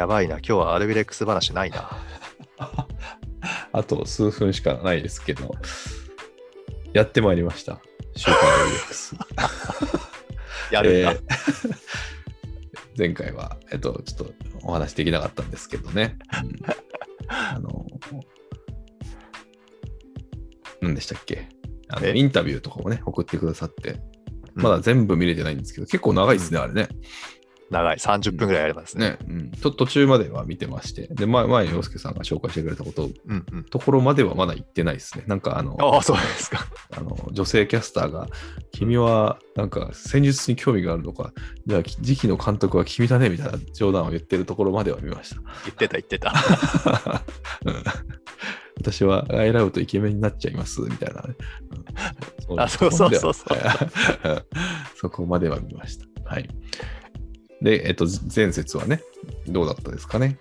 やばいな、今日はアルビレックス話ないな。あと数分しかないですけど、やってまいりました。週刊アルビレックス。やるんだ。えー 前回は、えっと、ちょっとお話できなかったんですけどね。うんあの、何でしたっけ？あのえ？インタビューとかもね、送ってくださって、うんまだ全部見れてないんですけど、結構長いですね、あれね。長い、30分ぐらいやりますね。ね、うん。と途中までは見てまして、で、前、前、洋介さんが紹介してくれたこと、うんうん。ところまではまだ行ってないですね。なんか、あの、ああ、そうですか。あの女性キャスターが、君はなんか戦術に興味があるのか、じゃあ次期の監督は君だねみたいな冗談を言ってるところまでは見ました。言ってた、言ってた。うん私はアイラブとイケメンになっちゃいますみたいなね。んあそうそうそうそうとこまでは そこまでは見ました。はい。で、えっと、前節はね、どうだったですかね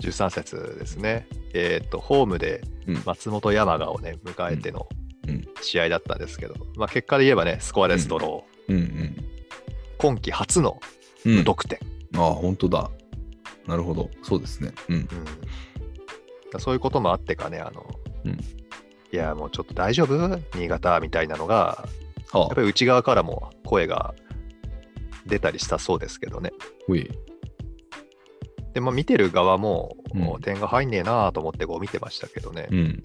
？13節ですね。えっ、と、ホームでうん松本山雅をね、迎えてのうん試合だったんですけど、まあ、結果で言えばね、スコアレスドロー、うん今季初のうん。うん、無得点。ああ、本当だ。なるほど。そうですね。うん。うんそういうこともあってかね、あの、うんいや、もうちょっと大丈夫？新潟みたいなのが、あやっぱり内側からも声が出たりしたそうですけどね。でも見てる側も、うんもう点が入んねえなと思ってこう見てましたけどね。うん。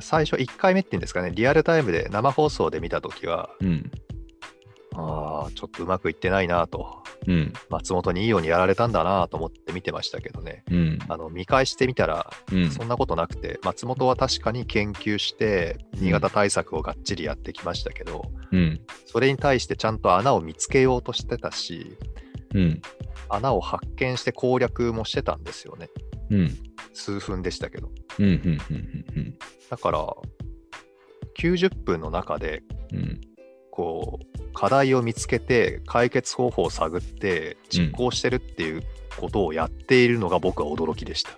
最初1回目っていうんですかね、リアルタイムで生放送で見たときは、うん。ああ、ちょっとうまくいってないなと、うん。松本にいいようにやられたんだなと思って見てましたけどね。うん。あの見返してみたら、うん。そんなことなくて、松本は確かに研究して、新潟対策をがっちりやってきましたけど、うん。それに対してちゃんと穴を見つけようとしてたし、うん。穴を発見して攻略もしてたんですよね。うん。数分でしたけど。うん。うん。うん。うん。だから、90分の中で、うん。こう、課題を見つけて、解決方法を探って、実行してるっていうことをやっているのが僕は驚きでした。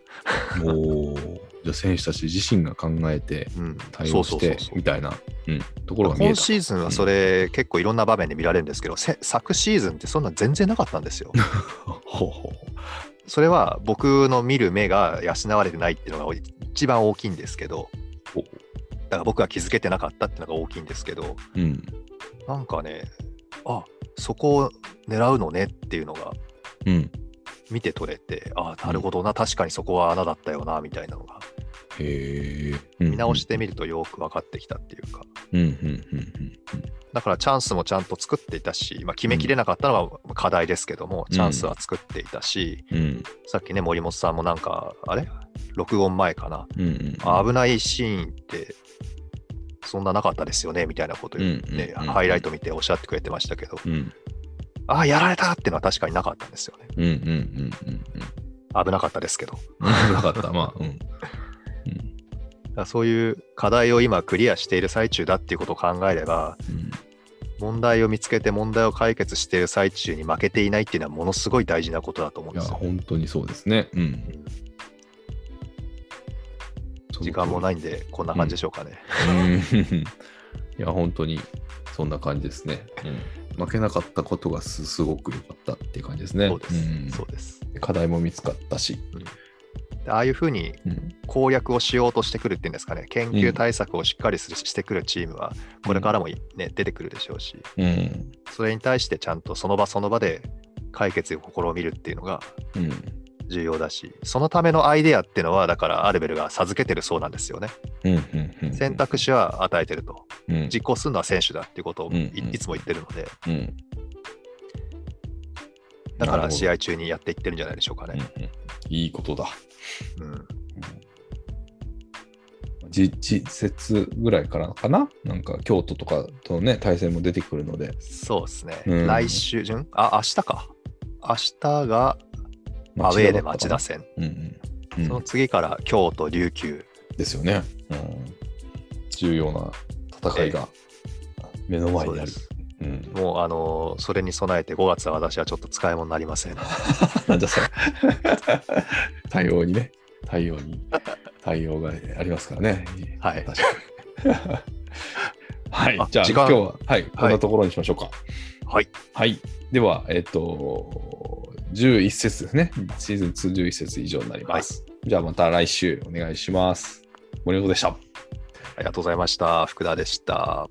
おお。じゃあ選手たち自身が考えてうん、対応してみたいなうんところが見えた。今シーズンはそれ結構いろんな場面で見られるんですけど、せ昨シーズンってそんな全然なかったんですよ。ほうほそれは僕の見る目が養われてないっていうのが一番大きいんですけど、ほだから僕は気づけてなかったっていうのが大きいんですけど、う。うん。なんかね、あそこを狙うのねっていうのがうん。見て取れて、あなるほどな、確かにそこは穴だったよなみたいなのが、へえ。見直してみるとよく分かってきたっていうか。だからチャンスもちゃんと作っていたし、まあ、決めきれなかったのは課題ですけども、うんチャンスは作っていたし、うん。うん。さっきね、森本さんもなんか、あれ？録音前かな、うん。うん。あ危ないシーンって、そんななかったですよねみたいなことを、ねうんうんうんハイライト見ておっしゃってくれてましたけど、うん。ああ、やられたっていうのは確かになかったんですよね。うん。うん。うん。うん。危なかったですけど。うん。なかった。まあ、うん。うそういう課題を今クリアしている最中だっていうことを考えれば、うん問題を見つけて問題を解決している最中に負けていないっていうのはものすごい大事なことだと思うんですよ。本当にそうですね。うん。うん時間もないんで、こんな感じでしょうかね。うん いや、本当にそんな感じですね。うん、負けなかったことがすすごく良かったっていう感じですね。そうです。んそうです。課題も見つかったし。でああいうふうにうん攻略をしようとしてくるっていうんですかね、研究対策をしっかりするしてくるチームは、これからも、ね、出てくるでしょうし、うんそれに対してちゃんとその場その場で解決を試みるっていうのがうん重要だし、そのためのアイデアっていうのは、だからアルベルが授けてるそうなんですよね。うんうんうん選択肢は与えてると。うん実行するのは選手だっていうことをうんうんいいつも言ってるので、うんだから試合、合中にやっていってるんじゃないでしょうかね。うんうんいいことだ。うん実実節ぐらいからかな？なんか京都とかとのね、対戦も出てくるので。そうですね。うん来週、んあ、明日か。明日がアウェーで町田戦。うんうんうんその次から京都、琉球。ですよね。うん、重要な戦いが目の前にある。そうですうん、もう、あのーそれに備えて5月は私はちょっと使い物になりません。なんだそれ。対応にね、対応に、対応がありますからね。はい。はいあ、じゃあ今日は、はい、こんなところにしましょうか。はい。はい。では、えっ、と、11節ですね。シーズン2、11節以上になります。じゃあまた来週お願いします。森本でした。ありがとうございました。福田でした。